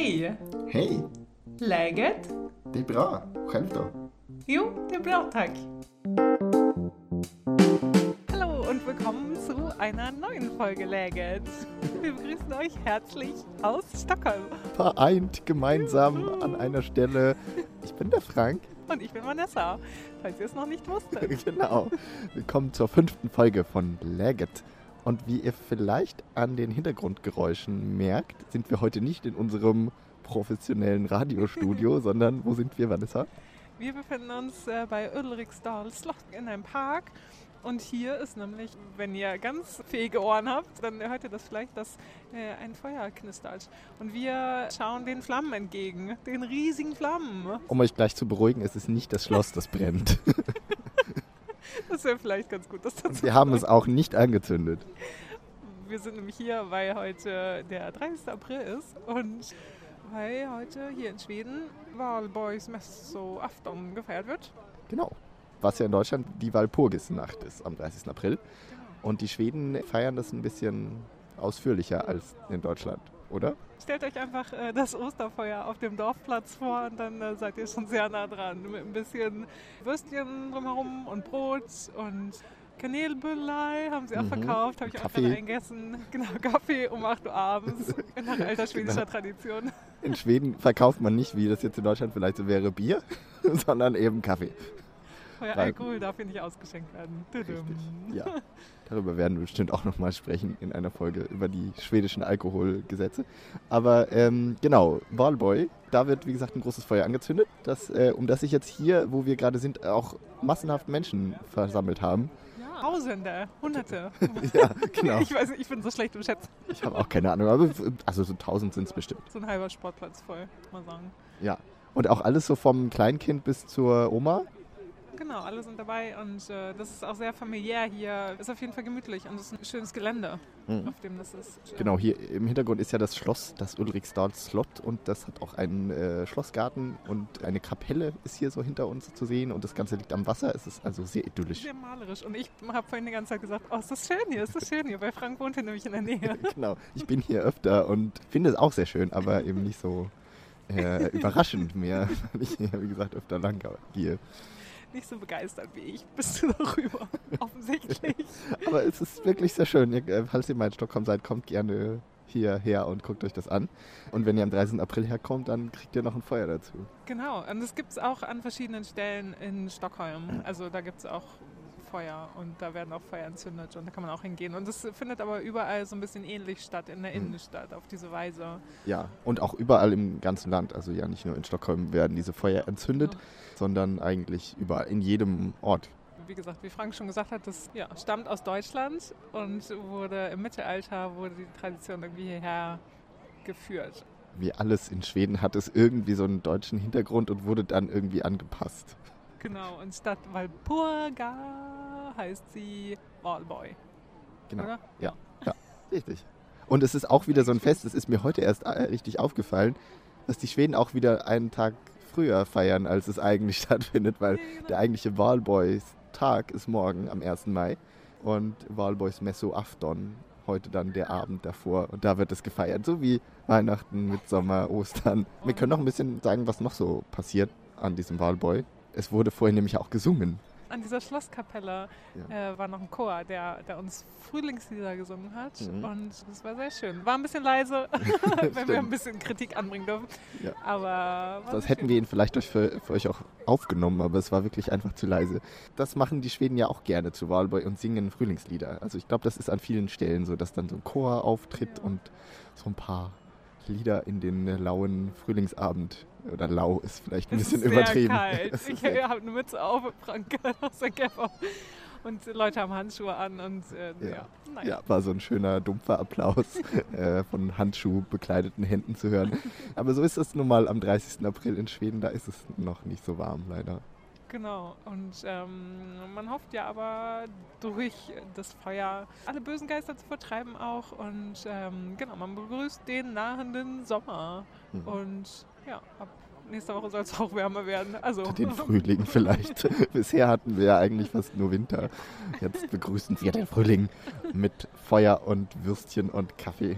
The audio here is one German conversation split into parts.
Hej! Hej! Läget? Det är bra. Själv då? Jo, det är bra tack. Hallo und willkommen zu einer neuen Folge Läget. Wir begrüßen euch herzlich aus Stockholm. Vereint gemeinsam an einer Stelle. Ich bin der Frank. Und ich bin Vanessa, falls ihr es noch nicht wusstet. genau. Willkommen zur fünften Folge von Legit. Und wie ihr vielleicht an den Hintergrundgeräuschen merkt, sind wir heute nicht in unserem professionellen Radiostudio, sondern wo sind wir, Vanessa? Wir befinden uns äh, bei Ulriksdal Slott in einem Park. Und hier ist nämlich, wenn ihr ganz fähige Ohren habt, dann hört ihr das vielleicht, dass äh, ein Feuer knistert. Und wir schauen den Flammen entgegen, den riesigen Flammen. Um euch gleich zu beruhigen, es ist nicht das Schloss, das brennt. Das wäre vielleicht ganz gut, das dazu Wir haben es auch nicht angezündet. Wir sind nämlich hier, weil heute der 30. April ist und weil heute hier in Schweden Valborgsmässoafton gefeiert wird. Genau. Was ja in Deutschland die Walpurgisnacht ist am 30. April. Und die Schweden feiern das ein bisschen ausführlicher als in Deutschland, oder? Stellt euch einfach äh, das Osterfeuer auf dem Dorfplatz vor und dann äh, seid ihr schon sehr nah dran. Mit ein bisschen Würstchen drumherum und Brot und Kanelbüllei haben sie auch Mhm. verkauft, habe ich auch Kaffee. gerade eingegessen. Genau, Kaffee um 8 Uhr abends, nach alter schwedischer Genau. Tradition. In Schweden verkauft man nicht, wie das jetzt in Deutschland vielleicht so wäre, Bier, sondern eben Kaffee. Euer Weil- Alkohol darf hier nicht ausgeschenkt werden. Tudum. Ja, darüber werden wir bestimmt auch nochmal sprechen in einer Folge über die schwedischen Alkoholgesetze. Aber ähm, genau, Valborg, da wird wie gesagt ein großes Feuer angezündet, das, äh, um das sich jetzt hier, wo wir gerade sind, auch massenhaft Menschen versammelt haben. Tausende, Hunderte. Ja, genau. Ich weiß nicht, ich bin so schlecht im Schätzen. Ich habe auch keine Ahnung, aber also so tausend sind es bestimmt. So ein halber Sportplatz voll, muss man sagen. Ja. Und auch alles so vom Kleinkind bis zur Oma. Genau, alle sind dabei und äh, das ist auch sehr familiär hier. Ist auf jeden Fall gemütlich und es ist ein schönes Gelände, Mhm. auf dem das ist. Genau, hier im Hintergrund ist ja das Schloss, das Ulriksdal Slott und das hat auch einen äh, Schlossgarten und eine Kapelle ist hier so hinter uns zu sehen und das Ganze liegt am Wasser. Es ist also sehr idyllisch. Sehr malerisch. Und ich habe vorhin die ganze Zeit gesagt, oh, ist das schön hier, ist das schön hier, weil Frank wohnt hier nämlich in der Nähe. genau, ich bin hier öfter und finde es auch sehr schön, aber eben nicht so äh, überraschend mehr, weil ich hier, wie gesagt, öfter lang gehe. Nicht so begeistert wie ich, bist du darüber. Offensichtlich. Aber es ist wirklich sehr schön. Äh, falls ihr mal in Stockholm seid, kommt gerne hierher und guckt euch das an. Und wenn ihr am 30. April herkommt, dann kriegt ihr noch ein Feuer dazu. Genau, und das gibt es auch an verschiedenen Stellen in Stockholm. Also da gibt es auch Feuer und da werden auch Feuer entzündet und da kann man auch hingehen. Und das findet aber überall so ein bisschen ähnlich statt, in der Mhm. Innenstadt, auf diese Weise. Ja, und auch überall im ganzen Land. Also ja, nicht nur in Stockholm werden diese Feuer entzündet, Ja. sondern eigentlich überall, in jedem Ort. Wie gesagt, wie Frank schon gesagt hat, das ja, stammt aus Deutschland und wurde im Mittelalter wurde die Tradition irgendwie hierher geführt. Wie alles in Schweden hat es irgendwie so einen deutschen Hintergrund und wurde dann irgendwie angepasst. Genau, und statt Walpurga heißt sie Valborg. Genau. Oder? Ja, richtig. Und es ist auch wieder so ein Fest, es ist mir heute erst äh, richtig aufgefallen, dass die Schweden auch wieder einen Tag früher feiern, als es eigentlich stattfindet, weil Ja, genau. der eigentliche Valborgs-Tag ist morgen am 1. Mai und Valborgs Messoafton heute dann der Abend davor und da wird es gefeiert, so wie Weihnachten, Mitsommer, Ostern. Wir können noch ein bisschen sagen, was noch so passiert an diesem Valborg. Es wurde vorhin nämlich auch gesungen. An dieser Schlosskapelle äh, war noch ein Chor, der, der uns Frühlingslieder gesungen hat. Mhm. Und das war sehr schön. War ein bisschen leise, wenn wir ein bisschen Kritik anbringen dürfen. Ja. Aber sehr hätten schön. wir ihn vielleicht euch für, für euch auch aufgenommen, aber es war wirklich einfach zu leise. Das machen die Schweden ja auch gerne zu Valborg und singen Frühlingslieder. Also ich glaube, das ist an vielen Stellen so, dass dann so ein Chor auftritt Ja. und so ein paar Lieder in den lauen Frühlingsabend. Oder lau ist vielleicht ein Es bisschen ist übertrieben. Kalt. Ich habe eine Mütze auf, Frank aus der Käfer. Und Leute haben Handschuhe an und äh, ja. Ja. Ja, war so ein schöner, dumpfer Applaus äh, von handschuhbekleideten Händen zu hören. Aber so ist es nun mal am 30. April in Schweden. Da ist es noch nicht so warm, leider. Genau. Und ähm, man hofft ja aber durch das Feuer alle bösen Geister zu vertreiben auch. Und ähm, genau, man begrüßt den nahenden Sommer. Mhm. Und ja, ab nächster Woche soll es auch wärmer werden. Also Den Frühling vielleicht. Bisher hatten wir ja eigentlich fast nur Winter. Jetzt begrüßen wir den Frühling mit Feuer und Würstchen und Kaffee.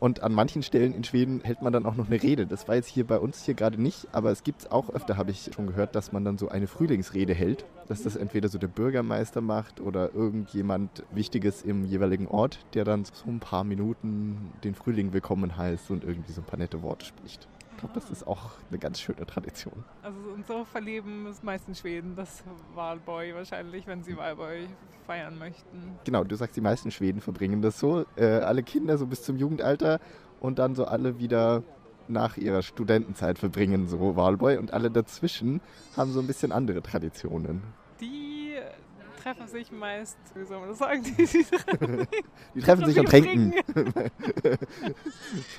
Und an manchen Stellen in Schweden hält man dann auch noch eine Rede. Das war jetzt hier bei uns hier gerade nicht, aber es gibt es auch öfter, habe ich schon gehört, dass man dann so eine Frühlingsrede hält. Dass das entweder so der Bürgermeister macht oder irgendjemand Wichtiges im jeweiligen Ort, der dann so ein paar Minuten den Frühling willkommen heißt und irgendwie so ein paar nette Worte spricht. Ich glaube, das ist auch eine ganz schöne Tradition. Also und so verleben es meisten Schweden das Wahlboy wahrscheinlich, wenn sie Wahlboy feiern möchten. Genau, du sagst, die meisten Schweden verbringen das so. Äh, alle Kinder so bis zum Jugendalter und dann so alle wieder nach ihrer Studentenzeit verbringen so Wahlboy und alle dazwischen haben so ein bisschen andere Traditionen. Die treffen sich meist, wie soll man das sagen, die, die treffen, Die treffen sich und trinken. da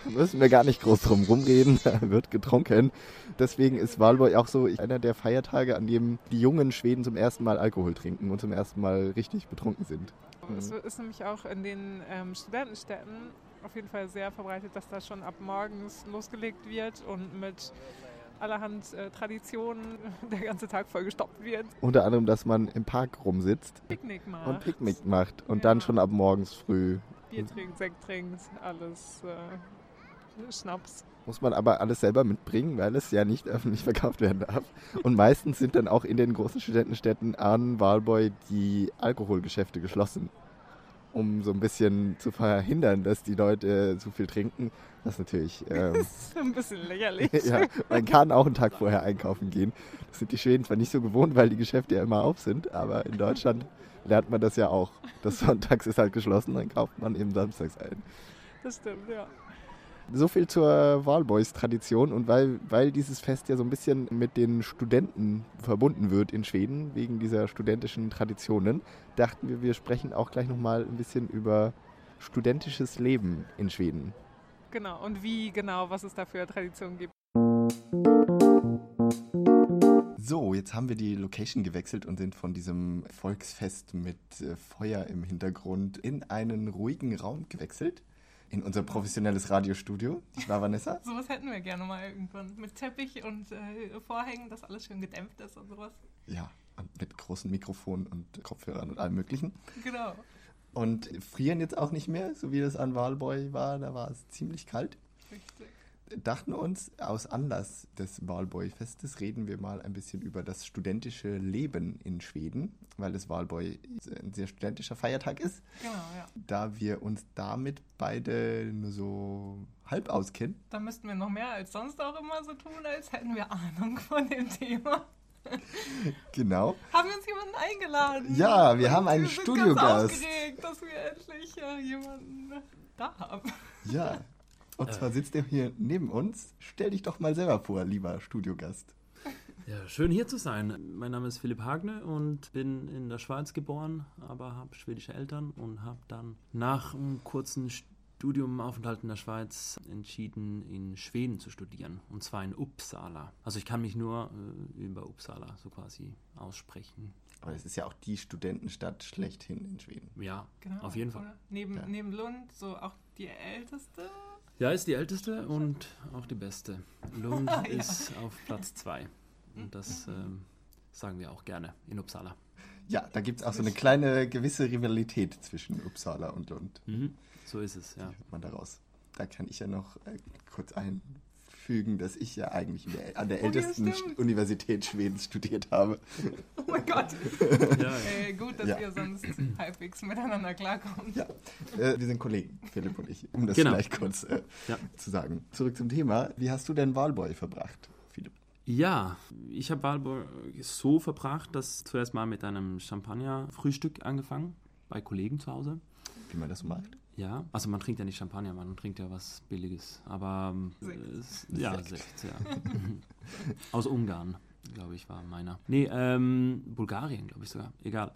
müssen wir gar nicht groß drum rumreden, da wird getrunken. Deswegen ist Wahlboy auch so einer der Feiertage, an dem die jungen Schweden zum ersten Mal Alkohol trinken und zum ersten Mal richtig betrunken sind. Es ist nämlich auch in den ähm, Studentenstädten auf jeden Fall sehr verbreitet, dass da schon ab morgens losgelegt wird und mit allerhand äh, Traditionen der ganze Tag voll gestoppt wird. Unter anderem, dass man im Park rumsitzt Picknick macht. und Picknick macht und Ja. dann schon ab morgens früh. Bier trinkt, Sekt trinkt, alles äh, Schnaps. Muss man aber alles selber mitbringen, weil es ja nicht öffentlich verkauft werden darf. Und meistens sind dann auch in den großen Studentenstädten an Wahlboy die Alkoholgeschäfte geschlossen, um so ein bisschen zu verhindern, dass die Leute zu viel trinken. Das ist natürlich, ähm, Das ist ein bisschen lächerlich. ja, man kann auch einen Tag vorher einkaufen gehen. Das sind die Schweden zwar nicht so gewohnt, weil die Geschäfte ja immer auf sind, aber in Deutschland lernt man das ja auch. Das Sonntags ist halt geschlossen, dann kauft man eben samstags ein. Das stimmt, ja. So viel zur Wahlboys-Tradition und weil, weil dieses Fest ja so ein bisschen mit den Studenten verbunden wird in Schweden, wegen dieser studentischen Traditionen, dachten wir, wir sprechen auch gleich nochmal ein bisschen über studentisches Leben in Schweden. Genau. Und wie genau, was es da für Traditionen gibt. So, jetzt haben wir die Location gewechselt und sind von diesem Volksfest mit äh, Feuer im Hintergrund in einen ruhigen Raum gewechselt. In unser professionelles Radiostudio. Ich war Vanessa. Sowas hätten wir gerne mal irgendwann. Mit Teppich und äh, Vorhängen, dass alles schön gedämpft ist und sowas. Ja, und mit großen Mikrofonen und Kopfhörern und allem Möglichen. Genau. Und frieren jetzt auch nicht mehr, so wie das an Walboy war. Da war es ziemlich kalt. Richtig. Dachten uns, aus Anlass des Walboy-Festes reden wir mal ein bisschen über das studentische Leben in Schweden, weil das Walboy ein sehr studentischer Feiertag ist. Genau, ja. Da wir uns damit beide nur so halb auskennen. Da müssten wir noch mehr als sonst auch immer so tun, als hätten wir Ahnung von dem Thema. Genau. Haben wir uns jemanden eingeladen? Ja, wir haben einen wir sind Studiogast. Ganz aufgeregt, dass wir endlich äh, jemanden da haben. Ja. Und zwar sitzt er hier neben uns. Stell dich doch mal selber vor, lieber Studiogast. Ja, schön hier zu sein. Mein Name ist Philipp Hagne und bin in der Schweiz geboren, aber habe schwedische Eltern und habe dann nach einem kurzen Studiumaufenthalt in der Schweiz entschieden, in Schweden zu studieren. Und zwar in Uppsala. Also ich kann mich nur äh, über Uppsala so quasi aussprechen. Aber es ist ja auch die Studentenstadt schlechthin in Schweden. Ja, Genau. auf jeden Fall. Neben, Ja. neben Lund, so auch die älteste. Ja, ist die älteste und auch die beste. Lund Ja. ist auf Platz zwei. Und das ähm, sagen wir auch gerne in Uppsala. Ja, da gibt es auch so eine kleine gewisse Rivalität zwischen Uppsala und Lund. Mhm. So ist es, ja. Man daraus? Da kann ich ja noch äh, kurz einfügen, dass ich ja eigentlich der, an der Oh, ja, ältesten stimmt. Universität Schwedens studiert habe. Oh mein Gott. ja, Äh, gut, dass Ja. ihr sonst halbwegs miteinander klarkommt. Ja, äh, wir sind Kollegen, Philipp und ich, um das Genau. vielleicht kurz äh, Ja. zu sagen. Zurück zum Thema. Wie hast du denn Wahlboy verbracht, Philipp? Ja, ich habe Wahlburg so verbracht, dass zuerst mal mit einem Champagner-Frühstück angefangen, bei Kollegen zu Hause. Wie man das so macht? Ja, also man trinkt ja nicht Champagner, man trinkt ja was Billiges. Aber ähm, Sekt. es- ja, Sekt. Ja. Aus Ungarn, glaube ich, war meiner. Nee, ähm, Bulgarien, glaube ich sogar. Egal.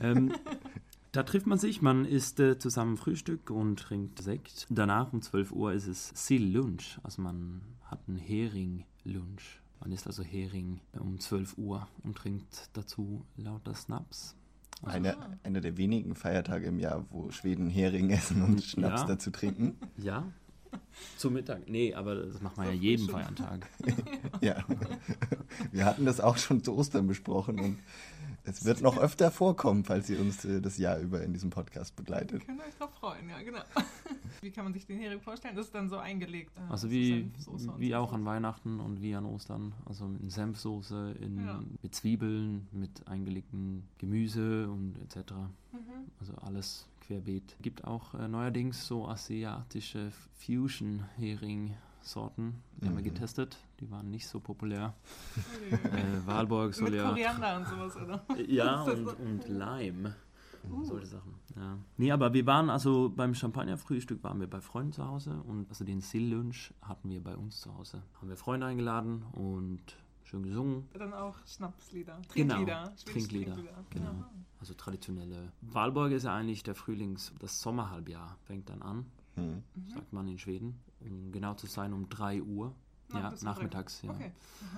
Ähm, da trifft man sich, man isst äh, zusammen Frühstück und trinkt Sekt. Danach um 12 Uhr ist es Sill-Lunch, also man hat einen Hering-Lunch. Man isst also Hering um 12 Uhr und trinkt dazu lauter Snaps. Eine, einer der wenigen Feiertage im Jahr, wo Schweden Hering essen und Schnaps Ja. dazu trinken. Ja. Zum Mittag. Nee, aber das macht man ja jeden. Feiertag. Ja. Wir hatten das auch schon zu Ostern besprochen und es wird noch öfter vorkommen, falls ihr uns äh, das Jahr über in diesem Podcast begleitet. Könnt ihr euch drauf freuen, ja, genau. Wie kann man sich den Hering vorstellen? Das ist dann so eingelegt. äh, Also so wie, Senfsoße und wie auch an Weihnachten und wie an Ostern. Also in Senfsoße, in, Ja. mit Zwiebeln, mit eingelegtem Gemüse und etc. Mhm. Also alles querbeet. Gibt auch äh, neuerdings so asiatische Fusion-Hering-Sorten. Die haben wir Mhm. getestet. Die waren nicht so populär. Äh, Walborg soll Mit ja... Koriander und sowas, oder? Ja, Ist das und, und Lime. Uh. Solche Sachen. Ja. Nee, aber wir waren also beim Champagnerfrühstück waren wir bei Freunden zu Hause und also den Sill-Lunch hatten wir bei uns zu Hause. Haben wir Freunde eingeladen und schön gesungen. Dann auch Schnapslieder. Genau, Trinklieder. schwedische Trinklieder, genau. Aha. Also traditionelle. Walborg ist ja eigentlich der Frühlings-, das Sommerhalbjahr fängt dann an, Hm. sagt man in Schweden. Um genau zu sein, um 3 Uhr. Na, ja, nachmittags, ja. Okay.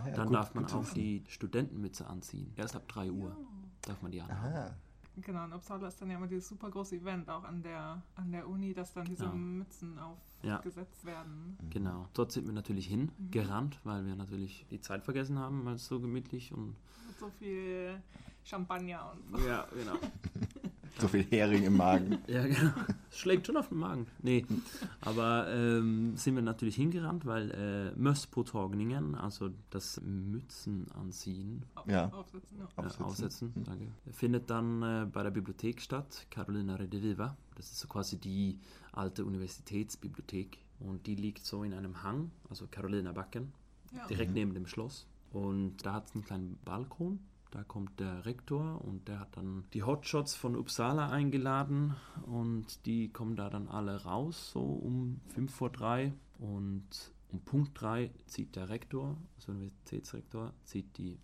Ja, Dann gut- darf man auch die Studentenmütze anziehen. Erst ab 3 Uhr Ja. darf man die anhaben. Genau, in Uppsala ist dann ja immer dieses super große Event auch an der, an der Uni, dass dann diese Ja. Mützen Ja. aufgesetzt werden. Genau. Dort sind wir natürlich hin, Mhm. gerannt, weil wir natürlich die Zeit vergessen haben, weil es so gemütlich und. Mit so viel Champagner und so. Ja, genau. So viel Hering im Magen. Ja, genau. Schlägt schon auf den Magen. Nee. Aber ähm, sind wir natürlich hingerannt, weil äh, Mösspåtagningen, also das Mützen anziehen, Ja. Aufsetzen, ja. äh, Aufsetzen. Mhm. danke, findet dann äh, bei der Bibliothek statt, Carolina Rediviva. Das ist so quasi die alte Universitätsbibliothek. Und die liegt so in einem Hang, also Carolina Backen. Ja. direkt neben dem Schloss. Und da hat es einen kleinen Balkon. Da kommt der Rektor und der hat dann die Hotshots von Uppsala eingeladen und die kommen da dann alle raus, so um 5 vor 3. Und um Punkt 3 zieht der Rektor, also Universitätsrektor, zieht die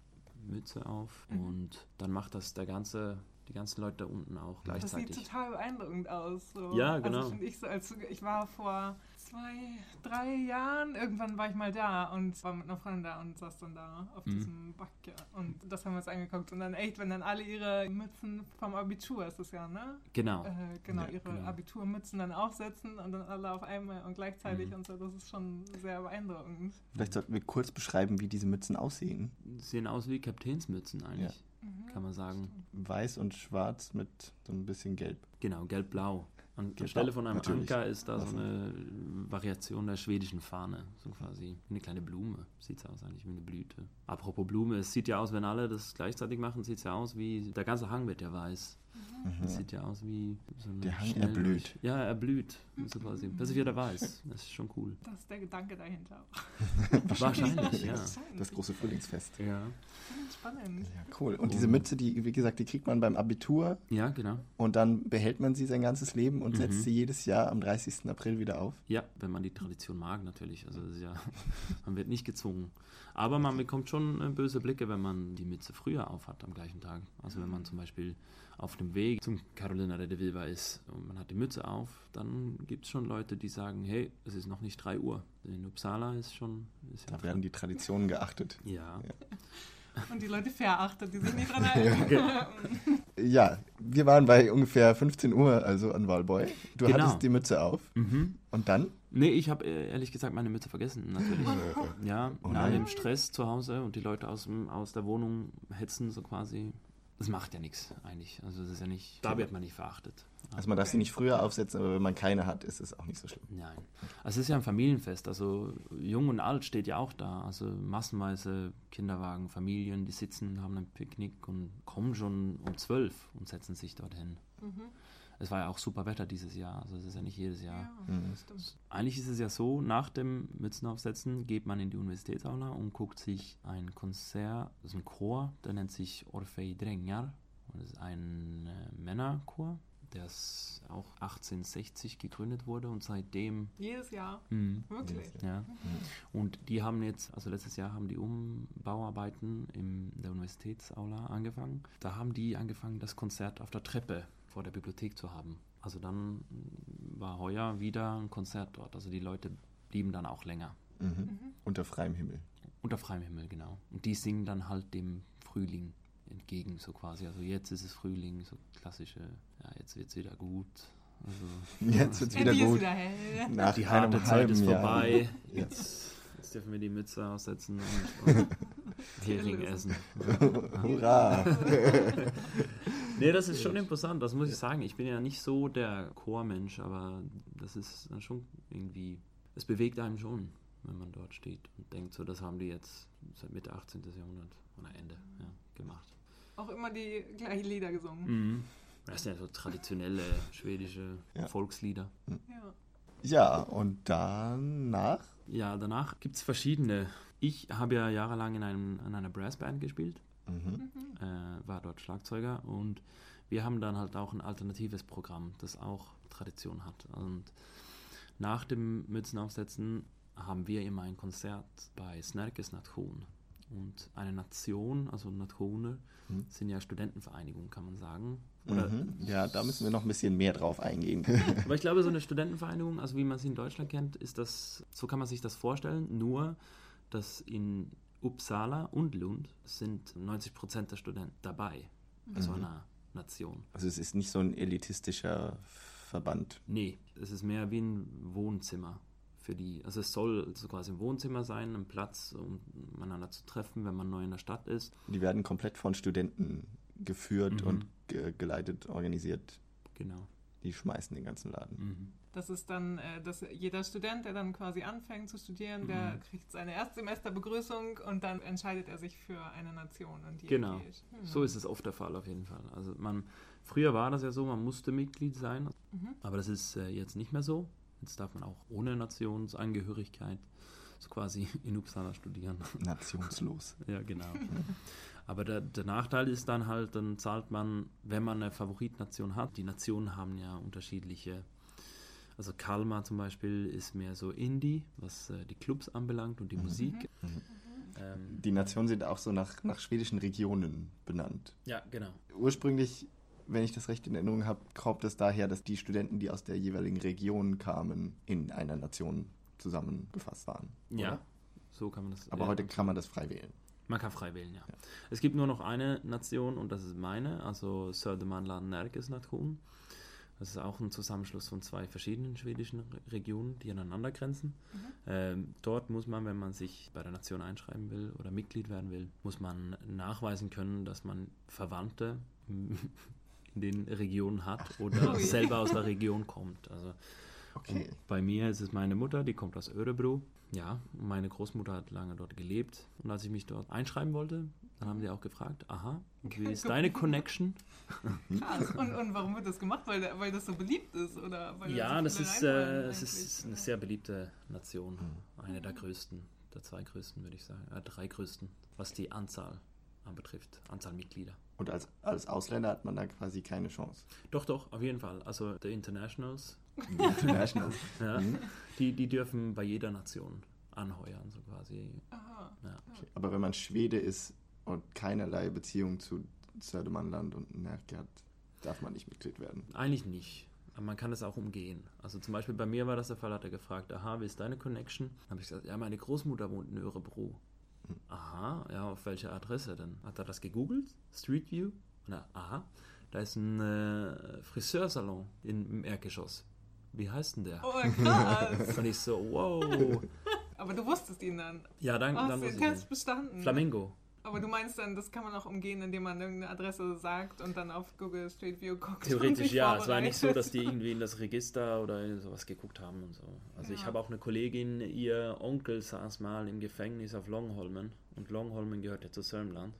Mütze auf Mhm. und dann macht das der ganze, die ganzen Leute da unten auch Das sieht gleichzeitig. total beeindruckend aus. So. Ja, genau. Also ich so, als ich war vor zwei, drei Jahren, irgendwann war ich mal da und war mit einer Freundin da und saß dann da auf Mhm. diesem Backe. Das haben wir uns angeguckt. Und dann echt, wenn dann alle ihre Mützen vom Abitur ist das ja, ne? Genau. Äh, genau, Ja, ihre genau. Abiturmützen dann aufsetzen und dann alle auf einmal und gleichzeitig Mhm. und so. Das ist schon sehr beeindruckend. Vielleicht sollten wir kurz beschreiben, wie diese Mützen aussehen. Sehen aus wie Kapitänsmützen eigentlich, Mhm. kann man sagen. Weiß und schwarz mit so ein bisschen gelb. Genau, gelb-blau. An der Gelb-blau, Stelle von einem natürlich. Anker ist da so eine Variation der schwedischen Fahne. So quasi eine kleine Blume. Sieht aus eigentlich wie eine Blüte. Apropos Blume, es sieht ja aus, wenn alle das gleichzeitig machen, sieht es ja aus wie. Der ganze Hang wird ja weiß. Mhm. Das sieht ja aus wie so eine Der Hang erblüht. Ja, er blüht. So quasi. Das ist wieder weiß. Das ist schon cool. Das ist der Gedanke dahinter auch. Wahrscheinlich, ja. Das große Frühlingsfest. Ja, Spannend. Ja, cool. Und diese Mütze, die, wie gesagt, die kriegt man beim Abitur ja genau. und dann behält man sie sein ganzes Leben und Mhm. setzt sie jedes Jahr am 30. April wieder auf. Ja, wenn man die Tradition mag, natürlich. Also das ist ja, man wird nicht gezwungen. Aber man bekommt schon äh, böse Blicke, wenn man die Mütze früher aufhat am gleichen Tag. Also wenn man zum Beispiel auf dem Weg zum Carolina de Viva ist und man hat die Mütze auf, dann gibt es schon Leute, die sagen, hey, es ist noch nicht 3 Uhr. In Uppsala ist schon... Ist ja Da werden die Traditionen geachtet. ja, Und die Leute verachtet, die sind nicht dran erinnert. Ja, wir waren bei ungefähr 15 Uhr, also an Walboy. Du Genau. hattest die Mütze auf mhm. und dann? Nee, ich habe äh, ehrlich gesagt meine Mütze vergessen, natürlich. Ja, Oh nein. allem Stress zu Hause und die Leute aus, dem, aus der Wohnung hetzen so quasi. Das macht ja nichts eigentlich. Also das ist ja nicht, da wird man nicht verachtet. Also man darf sie nicht früher aufsetzen, aber wenn man keine hat, ist es auch nicht so schlimm. Nein. Also es ist ja ein Familienfest. Also jung und alt steht ja auch da. Also massenweise Kinderwagen, Familien, die sitzen, haben ein Picknick und kommen schon um zwölf und setzen sich dorthin. Mhm. Es war ja auch super Wetter dieses Jahr. Also es ist ja nicht jedes Jahr. Ja, Mhm. Eigentlich ist es ja so, nach dem Mützenaufsetzen geht man in die Universitätsaula und guckt sich ein Konzert, das ist ein Chor, der nennt sich Orfei Drängar. Und das ist ein äh, Männerchor, der auch 1860 gegründet wurde und seitdem... Jedes Jahr. Mhm. Wirklich. Ja. Und die haben jetzt, also letztes Jahr haben die Umbauarbeiten in der Universitätsaula angefangen. Da haben die angefangen, das Konzert auf der Treppe vor der Bibliothek zu haben. Also dann war heuer wieder ein Konzert dort. Also die Leute blieben dann auch länger. Mhm. Mhm. Unter freiem Himmel. Unter freiem Himmel, genau. Und die singen dann halt dem Frühling entgegen, so quasi. Also jetzt ist es Frühling, so klassische, ja, jetzt wird es wieder gut. Also Jetzt wird's Ja, wieder die ist gut. wieder hell. Nach die einem harte Zeit halben ist Jahr. vorbei. Ja. Jetzt, jetzt dürfen wir die Mütze aussetzen und, und Hering essen. Hurra! Nee, das ist schon imposant, das muss ich sagen. Ich bin ja nicht so der Chormensch, aber das ist dann schon irgendwie, es bewegt einem schon, wenn man dort steht und denkt, so, das haben die jetzt seit Mitte 18. Jahrhundert oder Ende ja, gemacht. Auch immer die gleichen Lieder gesungen. Mhm. Das sind ja so traditionelle schwedische Ja. Volkslieder. Ja. Ja, und danach? Ja, danach gibt es verschiedene. Ich habe ja jahrelang in, einem, in einer Brassband gespielt, Mhm. äh, war dort Schlagzeuger und wir haben dann halt auch ein alternatives Programm, das auch Tradition hat. Und nach dem Mützenaufsetzen haben wir immer ein Konzert bei Snärkes Nation. Und eine Nation, also Nationer, Mhm. sind ja Studentenvereinigungen, kann man sagen. Oder Mhm. Ja, da müssen wir noch ein bisschen mehr drauf eingehen. Aber ich glaube, so eine Studentenvereinigung, also wie man sie in Deutschland kennt, ist das, so kann man sich das vorstellen, nur dass in Uppsala und Lund sind 90 Prozent der Studenten dabei bei so einer Nation. Also es ist nicht so ein elitistischer Verband. Nee, es ist mehr wie ein Wohnzimmer für die. Also es soll so quasi ein Wohnzimmer sein, ein Platz, um miteinander zu treffen, wenn man neu in der Stadt ist. Die werden komplett von Studenten geführt Mhm. und ge geleitet, organisiert. Genau. Die schmeißen den ganzen Laden. Mhm. Das ist dann, äh, dass jeder Student, der dann quasi anfängt zu studieren, der Mhm. kriegt seine Erstsemesterbegrüßung und dann entscheidet er sich für eine Nation. Und die Genau. geht. Hm. So ist es oft der Fall auf jeden Fall. Also man, früher war das ja so, man musste Mitglied sein, Mhm. aber das ist äh, jetzt nicht mehr so. Jetzt darf man auch ohne Nationsangehörigkeit so quasi in Uppsala studieren. Nationslos. ja, genau. Aber der, der Nachteil ist dann halt, dann zahlt man, wenn man eine Favoritnation hat. Die Nationen haben ja unterschiedliche. Also Kalmar zum Beispiel ist mehr so Indie, was äh, die Clubs anbelangt und die Musik. Mhm. Ähm, Die Nationen sind auch so nach, nach schwedischen Regionen benannt. ja, genau. Ursprünglich, wenn ich das recht in Erinnerung habe, kommt es daher, dass die Studenten, die aus der jeweiligen Region kamen, in einer Nation zusammengefasst waren. Ja, oder? so kann man das. Aber ja, heute kann man das frei wählen. Man kann frei wählen, ja. Ja. Es gibt nur noch eine Nation und das ist meine, also Södermanland Närkes Nation. Das ist auch ein Zusammenschluss von zwei verschiedenen schwedischen Re- Regionen, die aneinander grenzen. Ähm, dort muss man, wenn man sich bei der Nation einschreiben will oder Mitglied werden will, muss man nachweisen können, dass man Verwandte in den Regionen hat oder Oh selber aus der Region kommt. Also Okay. bei mir ist es meine Mutter, die kommt aus Örebro. Ja, und meine Großmutter hat lange dort gelebt. Und als ich mich dort einschreiben wollte, dann haben die auch gefragt, aha, wie ist deine Connection? Krass. Und, und warum wird das gemacht? Weil, der- weil das so beliebt ist? Oder weil Ja, so das ist, äh, es ist eine sehr beliebte Nation. Eine der größten, der zwei größten, würde ich sagen. Äh, drei größten, was die Anzahl anbetrifft, Anzahl Mitglieder. Und als, als Ausländer hat man da quasi keine Chance. Doch, doch, auf jeden Fall. Also die Internationals, Internationals. ja, Mhm. die, die dürfen bei jeder Nation anheuern, so quasi. Aha. Ja. Okay. Aber wenn man Schwede ist und keinerlei Beziehung zu Södermanland und Närke hat, darf man nicht Mitglied werden. Eigentlich nicht. Aber man kann es auch umgehen. Also zum Beispiel bei mir war das der Fall, hat er gefragt, aha, wie ist deine Connection? Dann habe ich gesagt, ja, meine Großmutter wohnt in Örebro. Aha, ja, auf welcher Adresse denn? Hat er das gegoogelt? Street View? Er, aha, da ist ein äh, Friseursalon im Erdgeschoss. Wie heißt denn der? Oh, krass. Und ich so, wow. Aber du wusstest ihn dann. Ja, dann, Oh, dann du ich Test bestanden. Flamingo. Aber du meinst dann, das kann man auch umgehen, indem man irgendeine Adresse sagt und dann auf Google Street View guckt. Theoretisch ja. Es war nicht so, dass die irgendwie in das Register oder sowas geguckt haben und so. Also ich Ja. habe auch eine Kollegin, ihr Onkel saß mal im Gefängnis auf Longholmen und Longholmen gehört ja zu Sörmland.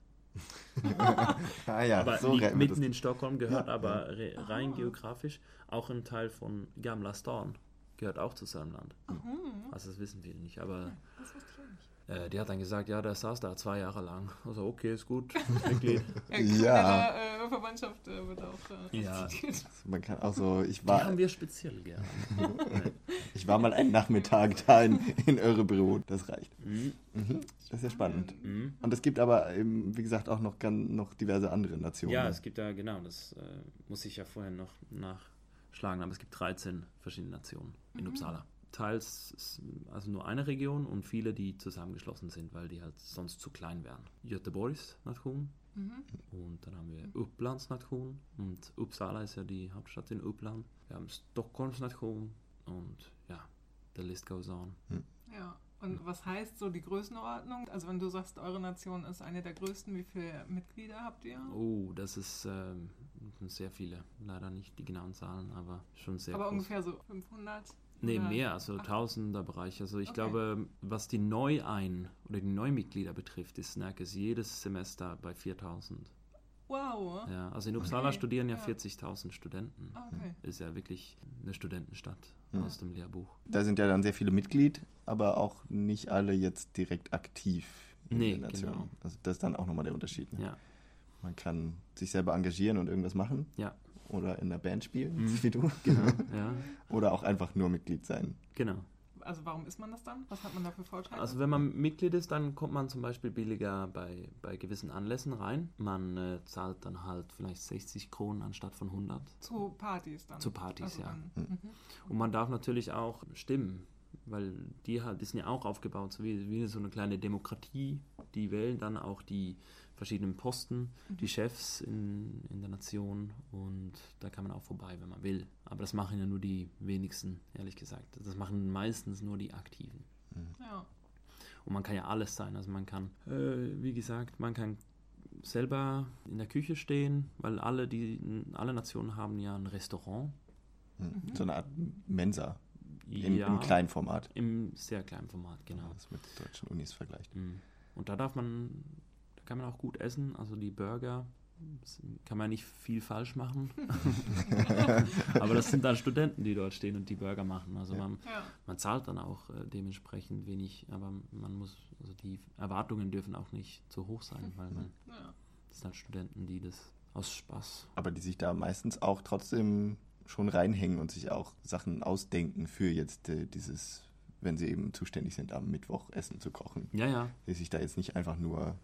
Ah ja, aber so liegt mitten das. in Stockholm, gehört Ja, aber re rein Ah. geografisch auch ein Teil von Gamla Stan. Gehört auch zu Sörmland. Mhm. Also das wissen viele nicht, aber Das wusste ich auch nicht. Äh, die hat dann gesagt, ja, der saß da zwei Jahre lang. Also okay, ist gut, Mitglied. Ja. Kriminelle, Äh, Verwandtschaft äh, wird auch äh, Ja. respektiert. Man kann auch so, ich Die war, haben wir speziell gerne. ich war mal einen Nachmittag da in, in Örebro, das reicht. Mhm. Mhm. Das ist ja spannend. Mhm. Und es gibt aber, eben, wie gesagt, auch noch, ganz, noch diverse andere Nationen. Ja, es gibt ja, genau, das äh, muss ich ja vorher noch nachschlagen, aber es gibt 13 verschiedene Nationen in Uppsala. Teils, also nur eine Region und viele, die zusammengeschlossen sind, weil die halt sonst zu klein wären. Göteborgs Nation Mhm. und dann haben wir Upplands Nation und Uppsala ist ja die Hauptstadt in Uppland. Wir haben Stockholms Nation und ja, the list goes on. Ja. Und was heißt so die Größenordnung? Also wenn du sagst, eure Nation ist eine der größten, wie viele Mitglieder habt ihr? Oh, das ist, ähm, sehr viele. Leider nicht die genauen Zahlen, aber schon sehr Aber groß. ungefähr so 500? Nee, oder? mehr, also Ach. tausender Bereich. Also ich Okay. glaube, was die Neuein- oder die Neumitglieder betrifft, ist Snacks jedes Semester bei 4000. Wow. Ja, also in Uppsala Okay, studieren ja ja. 40.000 Studenten. Okay. Ist ja wirklich eine Studentenstadt Mhm. aus dem Lehrbuch. Da sind ja dann sehr viele Mitglied, aber auch nicht alle jetzt direkt aktiv in Nee, der Nation. genau. Also das ist dann auch nochmal der Unterschied. Ne? Ja, Man kann sich selber engagieren und irgendwas machen ja, oder in einer Band spielen, Mhm. wie du. genau. ja, Oder auch einfach nur Mitglied sein. genau. Also warum ist man das dann? Was hat man da für Vorteile? Also wenn man Mitglied ist, dann kommt man zum Beispiel billiger bei, bei gewissen Anlässen rein. Man äh, zahlt dann halt vielleicht 60 Kronen anstatt von 100. Zu Partys dann? Zu Partys, ja. Dann, mhm. Und man darf natürlich auch stimmen, weil die, halt, die sind ja auch aufgebaut, so wie, wie so eine kleine Demokratie. Die wählen dann auch die verschiedenen Posten, die Chefs in, in der Nation und da kann man auch vorbei, wenn man will. Aber das machen ja nur die wenigsten, ehrlich gesagt. Das machen meistens nur die Aktiven. Ja. Und man kann ja alles sein. Also man kann, äh, wie gesagt, man kann selber in der Küche stehen, weil alle, die, alle Nationen haben ja ein Restaurant. Mhm. So eine Art Mensa im, ja, im kleinen Format. Im sehr kleinen Format, Wenn genau. man das mit deutschen Unis vergleicht. Mhm. Und da darf man, da kann man auch gut essen. Also die Burger kann man nicht viel falsch machen. Aber das sind dann Studenten, die dort stehen und die Burger machen. Also man, ja. man zahlt dann auch äh, dementsprechend wenig, aber man muss, also die Erwartungen dürfen auch nicht zu hoch sein, weil man, ja. das sind halt Studenten, die das aus Spaß. Aber die sich da meistens auch trotzdem schon reinhängen und sich auch Sachen ausdenken für jetzt äh, dieses, wenn sie eben zuständig sind, am Mittwoch Essen zu kochen. Ja, ja, Die sich da jetzt nicht einfach nur,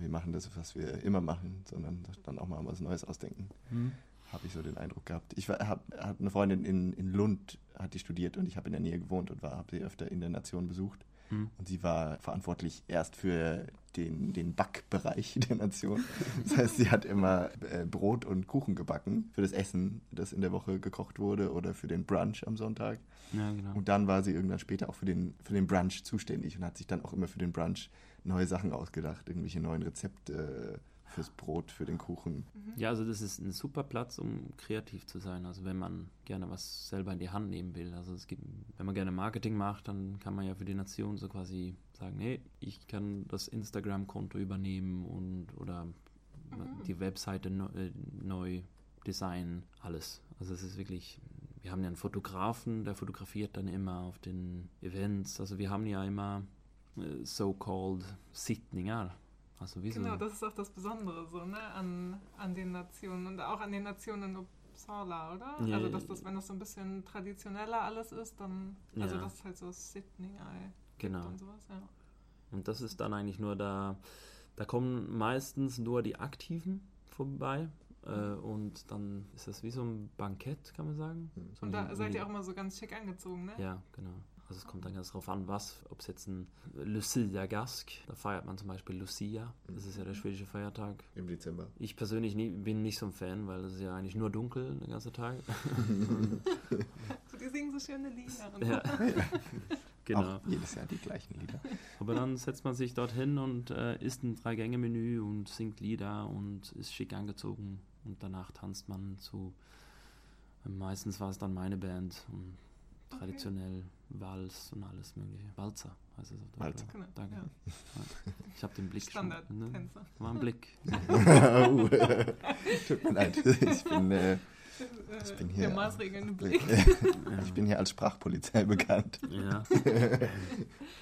wir machen das, was wir immer machen, sondern dann auch mal was Neues ausdenken. hm. Habe ich so den Eindruck gehabt. Ich habe hab eine Freundin in, in Lund, hat die studiert und ich habe in der Nähe gewohnt und habe sie öfter in der Nation besucht. Hm. Und sie war verantwortlich erst für den, den Backbereich der Nation. Das heißt, sie hat immer äh, Brot und Kuchen gebacken für das Essen, das in der Woche gekocht wurde oder für den Brunch am Sonntag. ja, genau. Und dann war sie irgendwann später auch für den, für den Brunch zuständig und hat sich dann auch immer für den Brunch neue Sachen ausgedacht, irgendwelche neuen Rezepte fürs Brot, für den Kuchen. Ja, also das ist ein super Platz, um kreativ zu sein. Also wenn man gerne was selber in die Hand nehmen will. Also es gibt, wenn man gerne Marketing macht, dann kann man ja für die Nation so quasi sagen, hey, ich kann das Instagram-Konto übernehmen und oder die Webseite neu, äh, neu designen, alles. Also es ist wirklich, wir haben ja einen Fotografen, der fotografiert dann immer auf den Events. Also wir haben ja immer äh, so-called Sittningar. Also wie so Genau, das ist auch das Besondere so, ne, an, an den Nationen und auch an den Nationen in Uppsala, oder? Ja, also, dass das, wenn das so ein bisschen traditioneller alles ist, dann, also Ja. das ist halt so Sydney Eye Genau. und sowas, ja. Und das ist dann eigentlich nur da, da kommen meistens nur die Aktiven vorbei. Äh, und dann ist das wie so ein Bankett, kann man sagen. So Und da seid ihr auch immer so ganz schick angezogen, ne? Ja, genau. Also es kommt dann ganz drauf an, was, ob es jetzt ein Lucia-Gask, da feiert man zum Beispiel Lucia, das ist ja der schwedische Feiertag. Im Dezember. Ich persönlich nie, bin nicht so ein Fan, weil es ist ja eigentlich nur dunkel den ganzen Tag. Die singen so schöne Lieder. Ja. genau. Auch jedes Jahr die gleichen Lieder. Aber dann setzt man sich dorthin und äh, isst ein Drei-Gänge-Menü und singt Lieder und ist schick angezogen. Und danach tanzt man zu. Meistens war es dann meine Band. Und traditionell Wals und alles mögliche. Walzer heißt es auf Deutsch. Walzer. Genau, Danke. ja. Ich habe den Blick schon. Ne? War ein Blick. uh, tut mir leid. Ich bin, äh, Ich bin hier- Der maßregelnde Blick. ich bin hier als Sprachpolizei bekannt. Ja.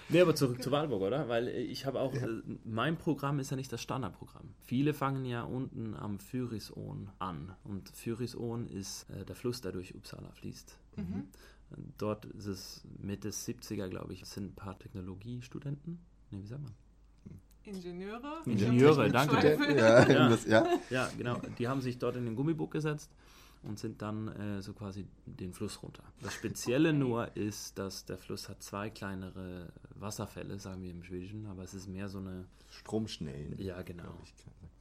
nee, aber zurück zu Walburg, oder? Weil äh, ich habe auch, äh, mein Programm ist ja nicht das Standardprogramm. Viele fangen ja unten am Fyrisån an. Und Fyrisån ist äh, der Fluss, der durch Uppsala fließt. Mhm. Dort ist es Mitte 70er, glaube ich, sind ein paar Technologiestudenten. Nee, wie sagt man? Ingenieure. Ingenieure, danke. Ja, Ja. Das, ja. Ja, genau. Die haben sich dort in den Gummibuck gesetzt und sind dann äh, so quasi den Fluss runter. Das Spezielle nur ist, dass der Fluss hat zwei kleinere Wasserfälle, sagen wir im Schwedischen, aber es ist mehr so eine. Stromschnellen. Ja, genau. ich.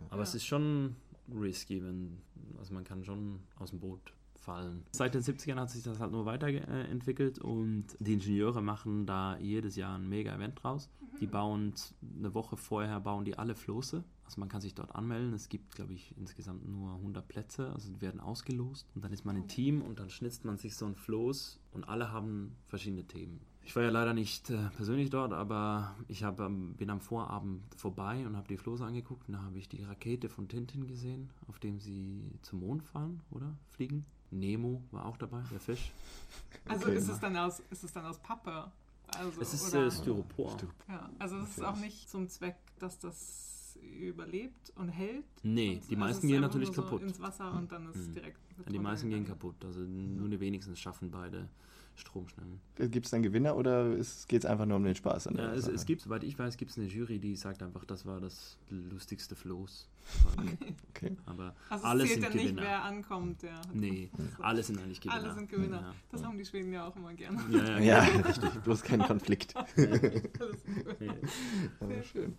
Aber Ja. es ist schon risky, wenn. Also man kann schon aus dem Boot fallen. Seit den 70ern hat sich das halt nur weiterentwickelt und die Ingenieure machen da jedes Jahr ein mega Event draus. Die bauen eine Woche vorher bauen die alle Floße. Also man kann sich dort anmelden. Es gibt, glaube ich, insgesamt nur 100 Plätze. Also die werden ausgelost. Und dann ist man ein Team und dann schnitzt man sich so ein Floß und alle haben verschiedene Themen. Ich war ja leider nicht äh, persönlich dort, aber ich hab, ähm, bin am Vorabend vorbei und habe die Floße angeguckt. Und da habe ich die Rakete von Tintin gesehen, auf dem sie zum Mond fahren, oder? Fliegen. Nemo war auch dabei, der Fisch. Also Okay. ist, es dann aus, ist es dann aus Pappe? Also, Es ist oder, äh, Styropor. ja, also es ist auch nicht zum Zweck, dass das überlebt und hält. Nee, Und- die also meisten gehen natürlich nur so kaputt. ins Wasser und dann ist Mhm. direkt. Ja, die meisten gehen kaputt. kaputt. Also nur die wenigsten schaffen beide Stromschnellen. Gibt es dann Gewinner oder geht es einfach nur um den Spaß? an der Ja, es, es gibt, soweit ich weiß, gibt es eine Jury, die sagt einfach, das war das lustigste Floß. Okay. Aber Also alles es zählt sind dann nicht, Gewinner. wer ankommt. Der Nee, alle sind eigentlich Gewinner. Alle sind Gewinner. Ja. Das haben die Schweden ja auch immer gerne. Ja, ja, Ja, genau. richtig. Bloß kein Konflikt. Aber schön.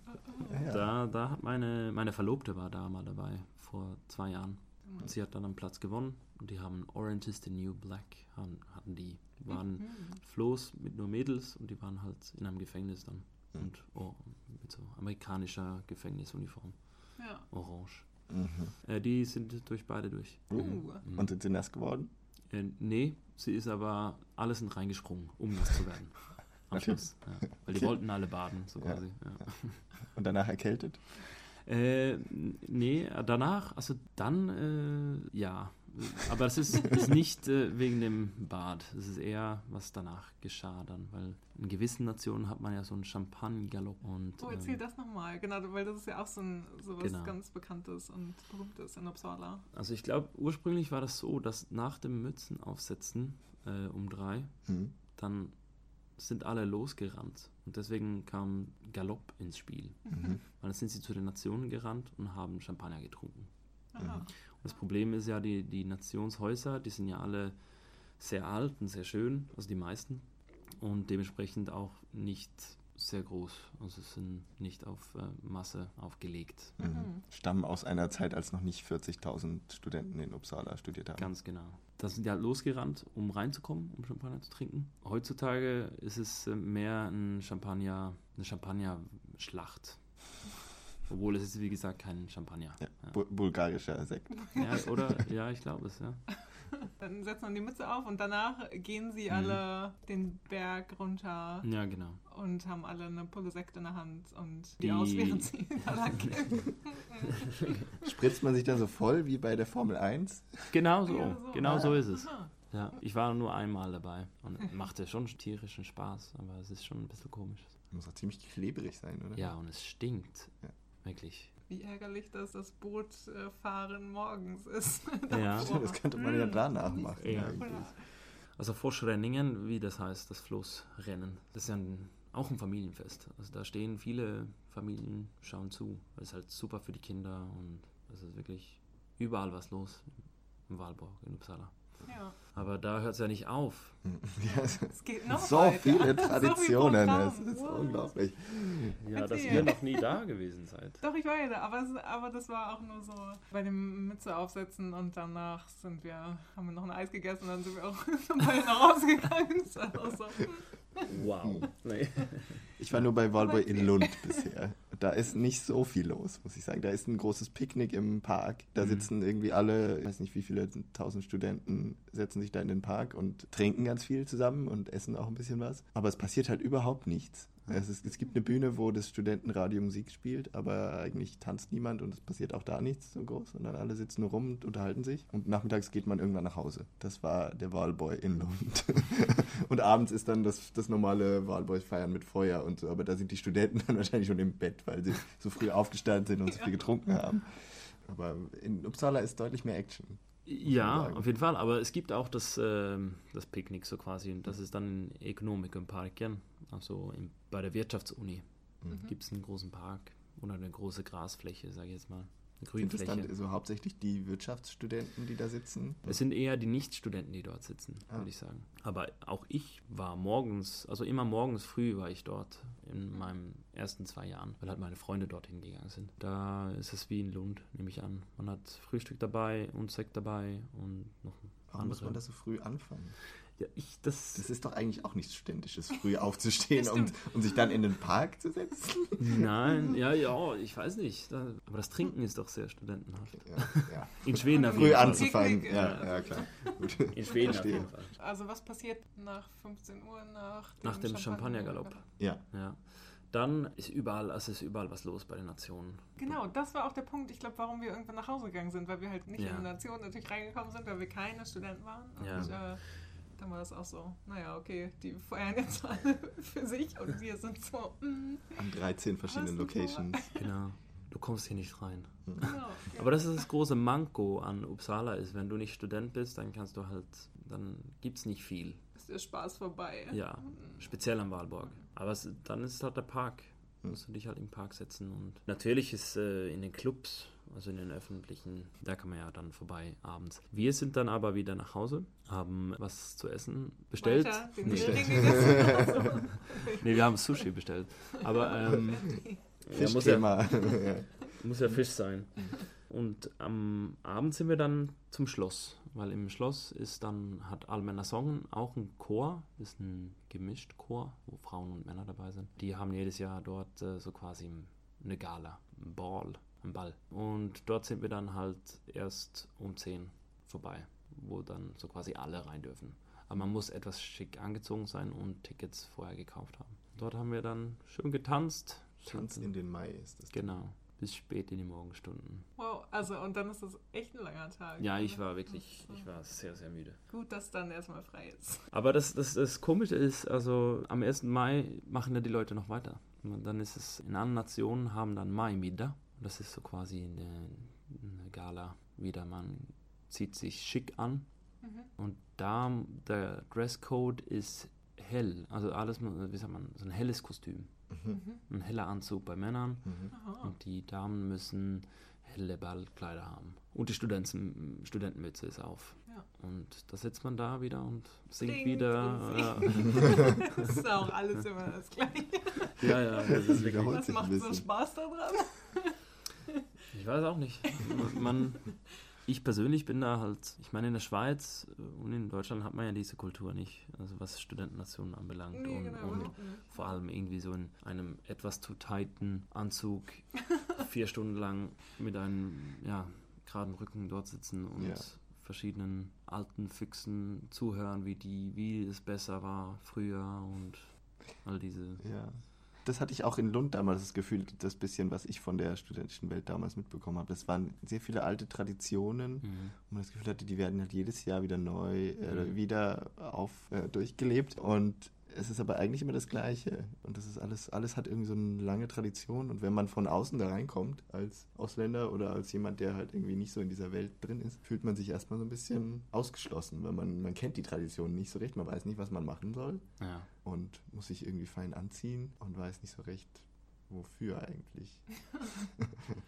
Ja, ja. Da, da hat meine, meine Verlobte war da mal dabei, vor zwei Jahren. Und sie hat dann einen Platz gewonnen und die haben Orange is the New Black, hatten die. Waren Mhm. Floß mit nur Mädels und die waren halt in einem Gefängnis dann. Mhm. Und oh, mit so amerikanischer Gefängnisuniform, Ja. orange. Mhm. Äh, die sind durch beide durch. Uh. Mhm. Und sind sie nass geworden? Äh, nee, sie ist aber alles sind reingesprungen, um nass zu werden. Am. Schluss. Ja. Weil die Okay. wollten alle baden, so Ja. quasi. Ja. Und danach erkältet? Äh, nee, danach, also dann, äh, ja. Aber es ist, ist nicht äh, wegen dem Bad. Es ist eher, was danach geschah dann. Weil in gewissen Nationen hat man ja so einen Champagne-Galopp. Und, Oh, erzähl ähm, das nochmal. Genau, weil das ist ja auch so, ein, so was Genau. ganz Bekanntes und Berühmtes in Uppsala. also ich glaube, ursprünglich war das so, dass nach dem Mützenaufsetzen äh, um drei, Mhm. dann sind alle losgerannt. Und deswegen kam Galopp ins Spiel. Mhm. Weil dann sind sie zu den Nationen gerannt und haben Champagner getrunken. Aha. Das Problem ist ja, die, die Nationshäuser, die sind ja alle sehr alt und sehr schön, also die meisten. Und dementsprechend auch nicht sehr groß. Also sind nicht auf äh, Masse aufgelegt. Mhm. Mhm. Stammen aus einer Zeit, als noch nicht 40.000 Studenten in Uppsala studiert haben. Ganz genau. Da sind die halt losgerannt, um reinzukommen, um Champagner zu trinken. Heutzutage ist es äh, mehr ein Champagner, eine Champagner-Schlacht. Obwohl es ist, wie gesagt, kein Champagner. Ja. Ja. Bu bulgarischer Sekt. Ja, oder? Ja, ich glaube es, ja. Dann setzen wir die Mütze auf und danach gehen sie Mhm. alle den Berg runter Ja, genau. und haben alle eine Pulle Sekt in der Hand und die, Die- aus, während sie da lang gehen. Spritzt man sich dann so voll wie bei der Formel 1? Genau so, Ja, so. genau so ist es. Aha. Ja, ich war nur einmal dabei und machte schon tierischen Spaß, aber es ist schon ein bisschen komisch. Muss auch ziemlich klebrig sein, oder? Ja, und es stinkt. Ja. Wirklich. Wie ärgerlich, dass das Bootfahren morgens ist. Ja. Das könnte man ja danach machen. Ja. eigentlich. Also Forschrenningen, wie das heißt, das Floßrennen, das ist ja ein, auch ein Familienfest. Also da stehen viele Familien, schauen zu. Das ist halt super für die Kinder und es ist wirklich überall was los im Walborg in Uppsala. Ja, Aber da hört es ja nicht auf. Ja, es- es geht noch so weiter. viele So viel Traditionen, Programm. es ist Wow. unglaublich. Ja, dass Erzähl. ihr noch nie da gewesen seid. Doch, ich war ja da, aber, es, aber das war auch nur so bei dem Mütze aufsetzen und danach sind wir, haben wir noch ein Eis gegessen und dann sind wir auch beide nach Hause gegangen. So, Wow. Nee. Ich war nur bei Walborg in. Lund bisher. Da ist nicht so viel los, muss ich sagen. Da ist ein großes Picknick im Park. Da Mhm. sitzen irgendwie alle, ich weiß nicht wie viele tausend Studenten, setzen sich da in den Park und trinken ganz viel zusammen und essen auch ein bisschen was. Aber es passiert halt überhaupt nichts. Es, ist, es gibt eine Bühne, wo das Studentenradio Musik spielt, aber eigentlich tanzt niemand und es passiert auch da nichts so groß, sondern alle sitzen nur rum und unterhalten sich. Und nachmittags geht man irgendwann nach Hause. Das war der Wahlboy in Lund. und abends ist dann das, das normale Wahlboy-Feiern mit Feuer und so, aber da sind die Studenten dann wahrscheinlich schon im Bett, weil sie so früh aufgestanden sind und so viel getrunken haben. Aber in Uppsala ist deutlich mehr Action. Ja, auf jeden Fall. Aber es gibt auch das, ähm, das Picknick so quasi. Und das ist dann in Ekonomikumparken, also in, bei der Wirtschaftsuni. Mhm. Gibt es einen großen Park oder eine große Grasfläche, sage ich jetzt mal. Eine Sind das Grünfläche. dann so hauptsächlich die Wirtschaftsstudenten, die da sitzen? Es sind eher die Nicht-Studenten, die dort sitzen, Ah. würde ich sagen. Aber auch ich war morgens, also immer morgens früh war ich dort in meinen ersten zwei Jahren, weil halt meine Freunde dorthin gegangen sind. Da ist es wie in Lund, nehme ich an. Man hat Frühstück dabei und Sekt dabei und noch Warum muss andere- man da so früh anfangen? Ja, ich, das, Das ist doch eigentlich auch nichts Ständisches, früh aufzustehen Das und, und sich dann in den Park zu setzen. Nein, ja, ja, ich weiß nicht. Da, aber das Trinken ist doch sehr studentenhaft. Ja, ja. In Schweden auf Früh jeden Fall. anzufangen, ja, ja, klar. Gut. In Schweden auf Verstehe. jeden Fall. Also was passiert nach 15 Uhr, nach dem, Nach dem Champagnergalopp. Ja, Ja. Dann ist überall, also ist überall was los bei den Nationen. Genau, das war auch der Punkt, ich glaube, warum wir irgendwann nach Hause gegangen sind, weil wir halt nicht Ja. in die Nation natürlich reingekommen sind, weil wir keine Studenten waren. Und Ja. äh, dann war das auch so, naja, okay, die feiern jetzt alle für sich und wir sind so, mm, an 13 verschiedenen? Locations. Genau. Du kommst hier nicht rein. genau. Aber das ist das große Manko an Uppsala ist, wenn du nicht Student bist, dann kannst du halt, dann gibt es nicht viel. Ist der Spaß vorbei. Ja, speziell am Walborg. Aber es, dann ist es halt der Park. Musst du dich halt im Park setzen. Und natürlich ist äh, in den Clubs, also in den öffentlichen, da kann man ja dann vorbei abends. Wir sind dann aber wieder nach Hause, haben was zu essen bestellt. Weiter, den Nee, nee, wir haben Sushi bestellt. Aber ähm, ja, muss, ja. muss ja Fisch sein. Und am Abend sind wir dann zum Schloss, weil im Schloss ist dann, hat Almänner Song auch ein Chor, ist ein gemischt Chor, wo Frauen und Männer dabei sind. Die haben jedes Jahr dort äh, so quasi eine Gala, ein Ball, ein Ball. Und dort sind wir dann halt erst um 10 vorbei, wo dann so quasi alle rein dürfen. Aber man muss etwas schick angezogen sein und Tickets vorher gekauft haben. Dort haben wir dann schön getanzt. Tanz in den Mai ist das. Genau, bis spät in die Morgenstunden. Wow, also und dann ist das echt ein langer Tag. Ja, ich war wirklich, ich war sehr, sehr müde. Gut, dass dann erstmal frei ist. Aber das, das, das Komische ist, also am 1. Mai machen ja die Leute noch weiter. Und dann ist es, in anderen Nationen haben dann Mai-Middag. Das ist so quasi eine, eine Gala wieder. Man zieht sich schick an. Und da, der Dresscode ist hell. Also alles, wie sagt man, so ein helles Kostüm. Ein heller Anzug bei Männern. Aha. Und die Damen müssen helle Ballkleider haben. Und die Studenten, Studentenmütze ist auf. Ja. Und da sitzt man da wieder und singt Singt wieder. und Ja, Das ist auch alles immer das Gleiche. ja, ja, das ist wirklich. Wiederholt Was macht so bisschen. Spaß daran? Ich weiß auch nicht. Man, ich persönlich bin da halt, ich meine, in der Schweiz und in Deutschland hat man ja diese Kultur nicht, also was Studentennationen anbelangt. Nee, und, genau. und vor allem irgendwie so in einem etwas zu tighten Anzug vier Stunden lang mit einem ja, geraden Rücken dort sitzen und Ja. verschiedenen alten Füchsen zuhören, wie die, wie es besser war früher und all diese. Ja. Das hatte ich auch in Lund damals das Gefühl, das bisschen, was ich von der studentischen Welt damals mitbekommen habe. Das waren sehr viele alte Traditionen, Mhm. wo man das Gefühl hatte, die werden halt jedes Jahr wieder neu, äh, Mhm. wieder auf, äh, durchgelebt. Und es ist aber eigentlich immer das Gleiche. Und das ist alles, alles hat irgendwie so eine lange Tradition. Und wenn man von außen da reinkommt, als Ausländer oder als jemand, der halt irgendwie nicht so in dieser Welt drin ist, fühlt man sich erstmal so ein bisschen ausgeschlossen, weil man, man kennt die Tradition nicht so recht, man weiß nicht, was man machen soll Ja. und muss sich irgendwie fein anziehen und weiß nicht so recht, wofür eigentlich.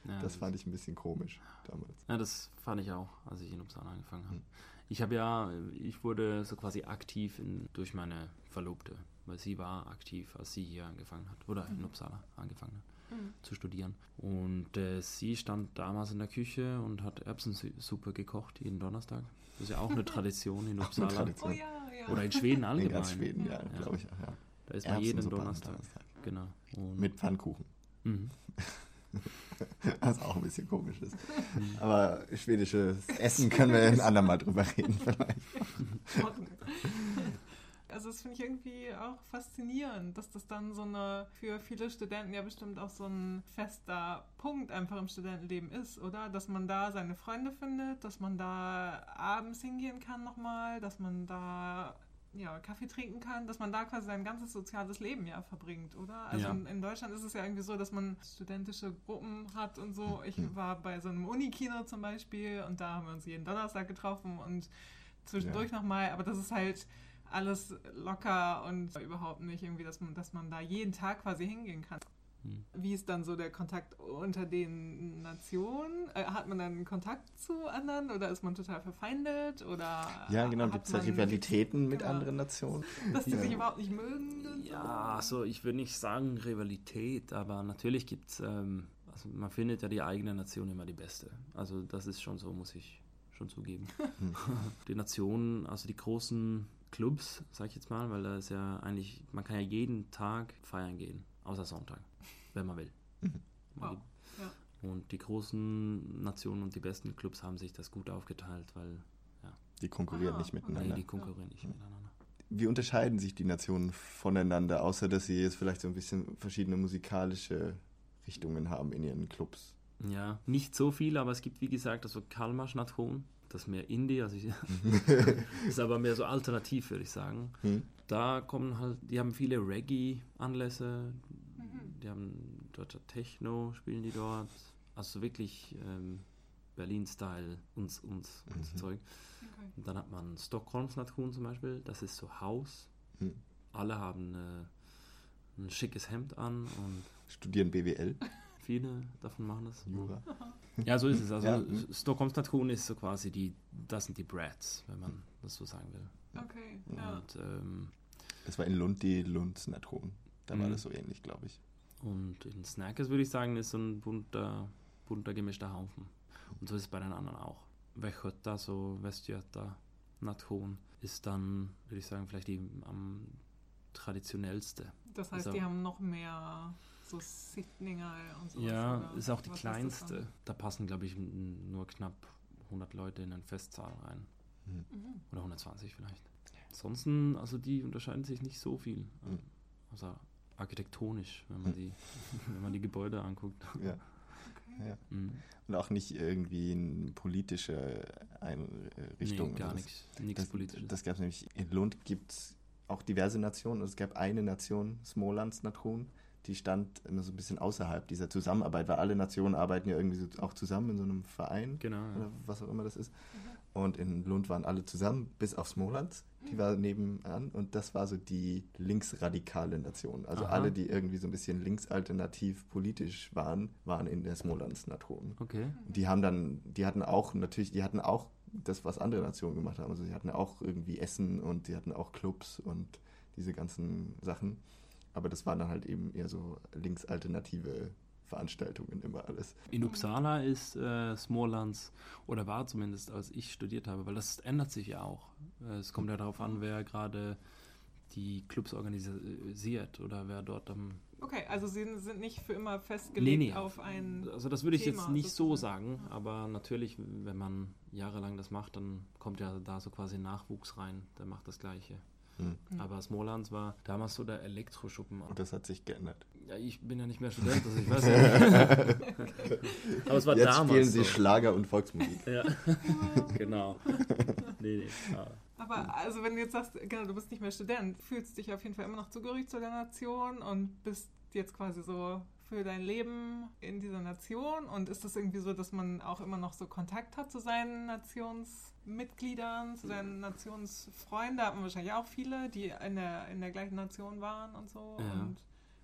Ja, das fand ich ein bisschen komisch damals. Ja, das fand ich auch, als ich in Uppsala angefangen habe. Hm. Ich habe ja, ich wurde so quasi aktiv in, durch meine Verlobte, weil sie war aktiv, als sie hier angefangen hat, oder in Uppsala angefangen hat Mhm. zu studieren. Und äh, sie stand damals in der Küche und hat Erbsensuppe gekocht jeden Donnerstag. Das ist ja auch eine Tradition in Uppsala. Tradition. Oh ja, ja. Oder in Schweden In allgemein. ganz Schweden, ja, Ja. glaube ich. Ja. Da ist man jeden Donnerstag. Donnerstag. Genau. Und, Mit Pfannkuchen. Mhm. Was auch ein bisschen komisch ist. Aber schwedisches Essen können wir ein andermal drüber reden vielleicht. Also das finde ich irgendwie auch faszinierend, dass das dann so eine für viele Studenten ja bestimmt auch so ein fester Punkt einfach im Studentenleben ist, oder? Dass man da seine Freunde findet, dass man da abends hingehen kann nochmal, dass man da ja, Kaffee trinken kann, dass man da quasi sein ganzes soziales Leben ja verbringt, oder? Also Ja. in, in Deutschland ist es ja irgendwie so, dass man studentische Gruppen hat und so. Ich war bei so einem Unikino zum Beispiel und da haben wir uns jeden Donnerstag getroffen und zwischendurch nochmal, aber das ist halt alles locker und überhaupt nicht irgendwie, dass man, dass man da jeden Tag quasi hingehen kann. Hm. Wie ist dann so der Kontakt unter den Nationen? Äh, hat man dann Kontakt zu anderen oder ist man total verfeindet? Oder Ja, genau, gibt es da Rivalitäten mit genau, anderen Nationen? Dass die Ja. sich überhaupt nicht mögen? Ja, also ich würde nicht sagen Rivalität, aber natürlich gibt es, ähm, also man findet ja die eigene Nation immer die beste. Also das ist schon so, muss ich schon zugeben. die Nationen, also die großen Clubs, sag ich jetzt mal, weil da ist ja eigentlich, man kann ja jeden Tag feiern gehen, außer Sonntag, wenn man will. Wow. Ja. Und die großen Nationen und die besten Clubs haben sich das gut aufgeteilt, weil Die konkurrieren Ah, nicht okay. nee, miteinander. die konkurrieren nicht miteinander. Wie unterscheiden sich die Nationen voneinander, außer dass sie jetzt vielleicht so ein bisschen verschiedene musikalische Richtungen haben in ihren Clubs? Ja, nicht so viel, aber es gibt wie gesagt also Kalmar-Nation, das ist mehr Indie, also ich, ist aber mehr so alternativ, würde ich sagen. Hm? Da kommen halt, die haben viele Reggae-Anlässe, Mhm. die haben dort Techno, spielen die dort. Also wirklich ähm, Berlin-Style, uns, uns, uns Mhm. Zeug. Okay. Und dann hat man Stockholms Nation zum Beispiel, das ist so Haus. Hm. Alle haben äh, ein schickes Hemd an und Studieren BWL, viele davon machen das. Jura. Ja, so ist es. Also Ja. Stockholms Nation ist so quasi die, das sind die Brats, wenn man das so sagen will. Okay, ja. Und, ähm, Das war in Lund die Lund-Natron. Da war Mhm. das so ähnlich, glaube ich. und in Snackers würde ich sagen, ist so ein bunter, bunter gemischter Haufen. Und so ist es bei den anderen auch. Västgöta, so Westgöta Nation, ist dann, würde ich sagen, vielleicht die am traditionellste. Das heißt, Ist die haben noch mehr so Sittninge und so. Ja, ist auch die das kleinste. Da passen, glaube ich, nur knapp 100 Leute in einen Festsaal rein. Mhm. Oder 120 vielleicht. Ansonsten, also die unterscheiden sich nicht so viel. Mhm. Also architektonisch, wenn man, Mhm. die, wenn man die Gebäude anguckt. Ja. Okay. Ja. Mhm. Und auch nicht irgendwie eine politische Einrichtung. Nee, gar oder nichts. Nichts Das, Politisches. das gab es nämlich. In Lund gibt es auch diverse Nationen. Also es gab eine Nation, Smolands Nation, die stand immer so ein bisschen außerhalb dieser Zusammenarbeit, weil alle Nationen arbeiten ja irgendwie so auch zusammen in so einem Verein genau. Ja. oder was auch immer das ist. Und in Lund waren alle zusammen, bis auf Smolands. Die war nebenan und das war so die linksradikale Nation. Also Aha. alle, die irgendwie so ein bisschen linksalternativ politisch waren, waren in der Smolands Nation. Okay. Die haben dann, die hatten auch natürlich, die hatten auch das, was andere Nationen gemacht haben. Also sie hatten auch irgendwie Essen und sie hatten auch Clubs und diese ganzen Sachen. Aber das waren dann halt eben eher so linksalternative Veranstaltungen immer alles. In Uppsala ist äh, Smålands, oder war zumindest, als ich studiert habe, weil das ändert sich ja auch. Äh, Es kommt ja darauf an, wer gerade die Clubs organisiert oder wer dort am Okay, also sie sind nicht für immer festgelegt Nee, nee. auf ein. Also das würde ich Thema jetzt nicht so sozusagen. sagen, aber natürlich, wenn man jahrelang das macht, dann kommt ja da so quasi Nachwuchs rein, der macht das Gleiche. Hm. Aber Smolands war damals so der Elektroschuppen. Und das hat sich geändert. Ja, ich bin ja nicht mehr Student, also ich weiß ja nicht. aber es war Jetzt damals spielen so. sie Schlager und Volksmusik. Ja, genau. Nee, nee. Ja. Aber also wenn du jetzt sagst, genau, du bist nicht mehr Student, fühlst dich auf jeden Fall immer noch zugehörig zu der Nation und bist jetzt quasi so für dein Leben in dieser Nation und ist das irgendwie so, dass man auch immer noch so Kontakt hat zu seinen Nationsmitgliedern, zu seinen Nationsfreunden? Da hat man wahrscheinlich auch viele, die in der, in der gleichen Nation waren und so. Ja. Und,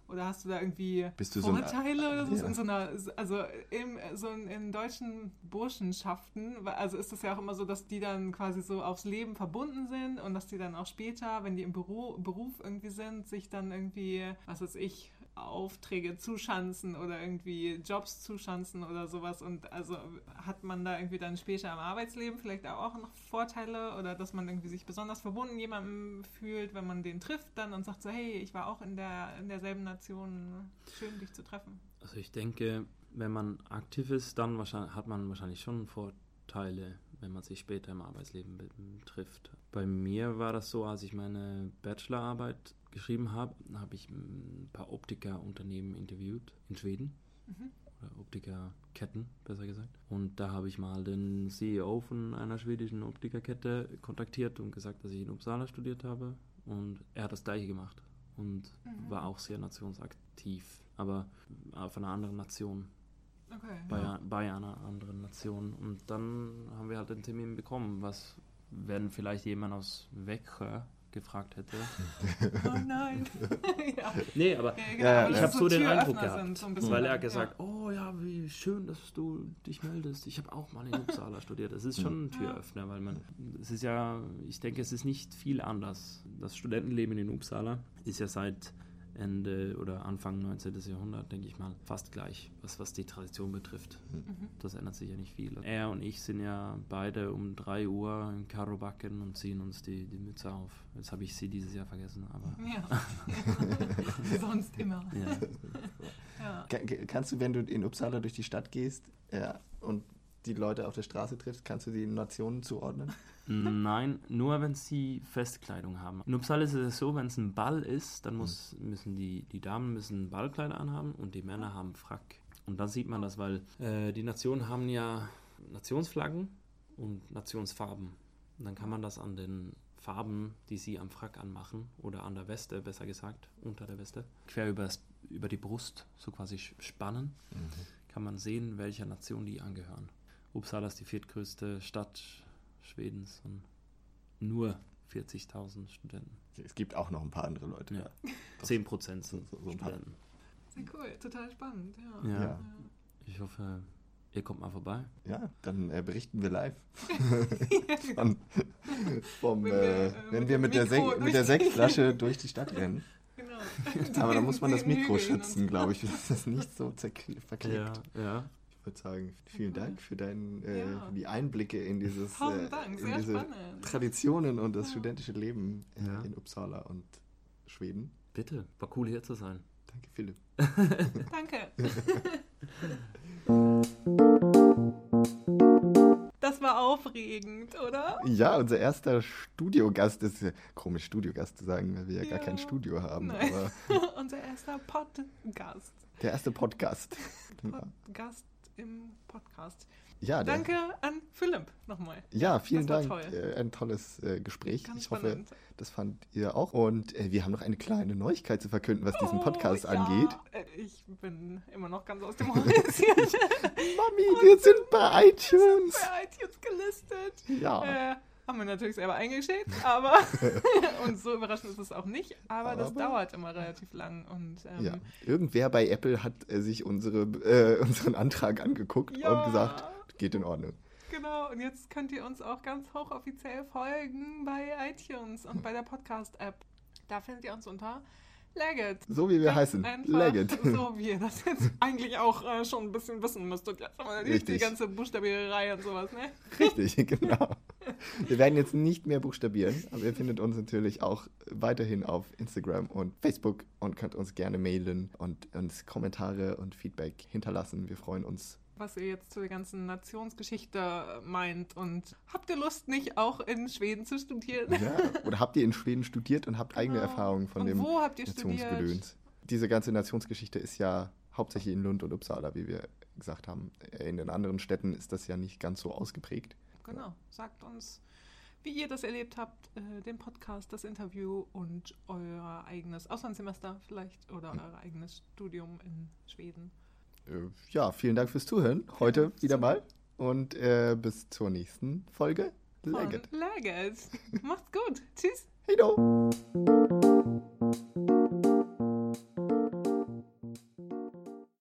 oder hast du da irgendwie Bist du so ein- oder so Ja. in so einer, also im, so in, in deutschen Burschenschaften, also ist es ja auch immer so, dass die dann quasi so aufs Leben verbunden sind und dass die dann auch später, wenn die im Büro, Beruf irgendwie sind, sich dann irgendwie, was weiß ich, Aufträge zuschanzen oder irgendwie Jobs zuschanzen oder sowas und also hat man da irgendwie dann später im Arbeitsleben vielleicht auch noch Vorteile oder dass man irgendwie sich besonders verbunden jemandem fühlt, wenn man den trifft dann und sagt so, hey, ich war auch in der in derselben Nation, schön dich zu treffen. Also ich denke, wenn man aktiv ist, dann hat man wahrscheinlich schon Vorteile, wenn man sich später im Arbeitsleben be- trifft. Bei mir war das so, als ich meine Bachelorarbeit geschrieben habe, habe ich ein paar Optikerunternehmen interviewt in Schweden. Mhm. Oder Optikerketten, besser gesagt. Und da habe ich mal den CEO von einer schwedischen Optikerkette kontaktiert und gesagt, dass ich in Uppsala studiert habe. Und er hat das gleiche gemacht und Mhm. war auch sehr nationsaktiv, aber auf einer anderen Nation, Okay. bei, ja. bei einer anderen Nation. Und dann haben wir halt den Termin bekommen, was, wenn vielleicht jemand aus Växjö gefragt hätte. Oh nein. ja. Nee, aber Ja, Ja, ja, aber ich habe so den Türöffner Eindruck gehabt, sind, so ein bisschen. weil er Ja. hat gesagt, oh ja, wie schön, dass du dich meldest. Ich habe auch mal in Uppsala studiert. Es ist schon ein Türöffner, weil man, es ist ja, ich denke, es ist nicht viel anders. Das Studentenleben in Uppsala ist ja seit Ende oder Anfang 19. Jahrhundert, denke ich mal, fast gleich, was, was die Tradition betrifft. Mhm. Das ändert sich ja nicht viel. Er und ich sind ja beide um 3 Uhr in Karobacken und ziehen uns die, die Mütze auf. Jetzt habe ich sie dieses Jahr vergessen, aber Ja. Sonst immer. ja. Ja. Ka- ka- Kannst du, wenn du in Uppsala durch die Stadt gehst ja, und die Leute auf der Straße triffst, kannst du die Nationen zuordnen? Nein, nur wenn sie Festkleidung haben. In Uppsala ist es so, wenn es ein Ball ist, dann muss, müssen die, die Damen müssen Ballkleider anhaben und die Männer haben Frack. Und dann sieht man das, weil äh, die Nationen haben ja Nationsflaggen und Nationsfarben. Und dann kann man das an den Farben, die sie am Frack anmachen oder an der Weste, besser gesagt, unter der Weste, quer übers, über die Brust, so quasi spannen, kann man sehen, welcher Nation die angehören. Uppsala ist die viertgrößte Stadt Schwedens und nur 40.000 Studenten. Es gibt auch noch ein paar andere Leute. Ja. 10 Prozent sind So- so. Studenten. Sehr cool, total spannend. Ja. Ja. Ja. Ich hoffe, ihr kommt mal vorbei. Ja, dann äh, berichten wir live. Von, vom, Wenn äh, wir, äh, wenn mit wir mit der, Sek durch mit der die- Sektflasche durch die Stadt rennen. Genau. Aber da muss man das Mikro schützen, glaube ich, dass das nicht so verklebt. ja. Ich würde sagen, vielen Dank für, dein, äh, Ja. für die Einblicke in dieses äh, Dank, in diese spannend. Traditionen und das Ja. studentische Leben äh, Ja. in Uppsala und Schweden. Bitte, war cool hier zu sein. Danke, Philipp. Danke. Das war aufregend, oder? Ja, unser erster Studiogast ist ja komisch, Studiogast zu sagen, weil wir ja, gar Ja. kein Studio haben. Nein. Aber Unser erster Podcast. der erste Podcast. Genau. Im Podcast. Ja, Danke an Philipp nochmal. ja, vielen Dank. toll. Äh, ein tolles äh, Gespräch. Ganz ich hoffe, spannend. das fand ihr auch. Und äh, wir haben noch eine kleine Neuigkeit zu verkünden, was diesen Oh, Podcast ja. angeht. Ich bin immer noch ganz aus dem Horrorisiert. Mami, wir sind bei iTunes. bei iTunes gelistet. Ja. Haben wir natürlich selber eingeschickt, aber und so überraschend ist es auch nicht, aber, das Aber- dauert immer relativ lang und ähm, Ja, irgendwer bei Apple hat äh, sich unsere, äh, unseren Antrag angeguckt Ja. und gesagt, geht in Ordnung. Genau, und jetzt könnt ihr uns auch ganz hochoffiziell folgen bei iTunes und bei der Podcast-App. Da findet ihr uns unter Legit. So wie wir Ganz heißen. Legit. So wie ihr das jetzt eigentlich auch äh, schon ein bisschen wissen müsstet. Jetzt aber nicht die ganze Buchstabiererei und sowas, ne? Richtig, genau. Wir werden jetzt nicht mehr buchstabieren, aber ihr findet uns natürlich auch weiterhin auf Instagram und Facebook und könnt uns gerne mailen und uns Kommentare und Feedback hinterlassen. Wir freuen uns. Was ihr jetzt zur ganzen Nationsgeschichte meint und habt ihr Lust, nicht auch in Schweden zu studieren? Ja, oder habt ihr in Schweden studiert und habt eigene Genau. Erfahrungen von und dem wo habt ihr studiert? Nationsgedöns? Diese ganze Nationsgeschichte ist ja hauptsächlich in Lund und Uppsala, wie wir gesagt haben. In den anderen Städten ist das ja nicht ganz so ausgeprägt. Genau. Sagt uns, wie ihr das erlebt habt, äh, den Podcast, das Interview und euer eigenes Auslandssemester vielleicht oder Hm. euer eigenes Studium in Schweden. Äh, Ja, vielen Dank fürs Zuhören. Heute wieder mal. Und äh, bis zur nächsten Folge. Legit. Legit. Macht's gut. Tschüss. Hey do!